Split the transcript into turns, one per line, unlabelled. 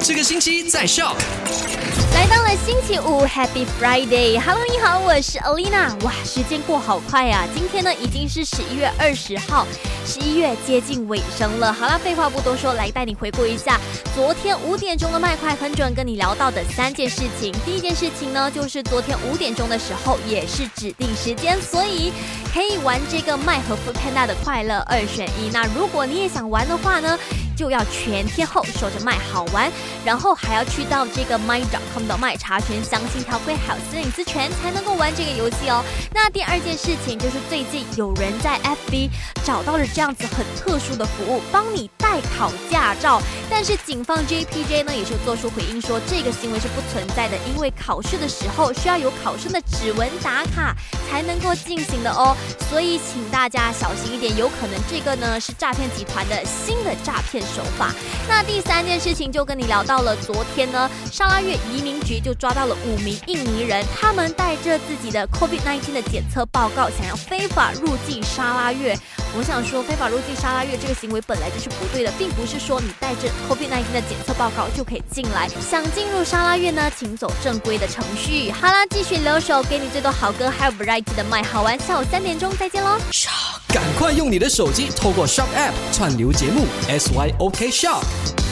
这个星期在笑。
来到了星期五，Happy Friday！Hello，你好，我是 Alina。哇，时间过好快呀！今天呢已经是十一月二十号，十一月接近尾声了。好了，废话不多说，来带你回顾一下昨天五点钟的麦快很准跟你聊到的三件事情。第一件事情呢，就是昨天五点钟的时候也是指定时间，所以可以玩这个麦和 f o o p a n d a 的快乐二选一。那如果你也想玩的话呢？就要全天候守着麦好玩，然后还要去到这个 my.com 的麦查询详细条规还有私隐私权，才能够玩这个游戏哦。那第二件事情就是最近有人在 FB 找到了这样子很特殊的服务，帮你代考驾照。但是警方 JPJ 呢也是做出回应说，这个行为是不存在的，因为考试的时候需要有考生的指纹打卡才能够进行的哦。所以请大家小心一点，有可能这个呢是诈骗集团的新的诈骗。手法。那第三件事情就跟你聊到了，昨天呢，沙拉越移民局就抓到了五名印尼人，他们带着自己的 COVID-19 的检测报告，想要非法入境沙拉越。我想说，非法入境沙拉越这个行为本来就是不对的，并不是说你带着 COVID-19 的检测报告就可以进来。想进入沙拉院呢，请走正规的程序。好啦，继续留守，给你最多好歌还有 variety 的麦，好玩。下午三点钟再见喽。
赶快用你的手机透过 Shop App 串流节目 SYOK Shop。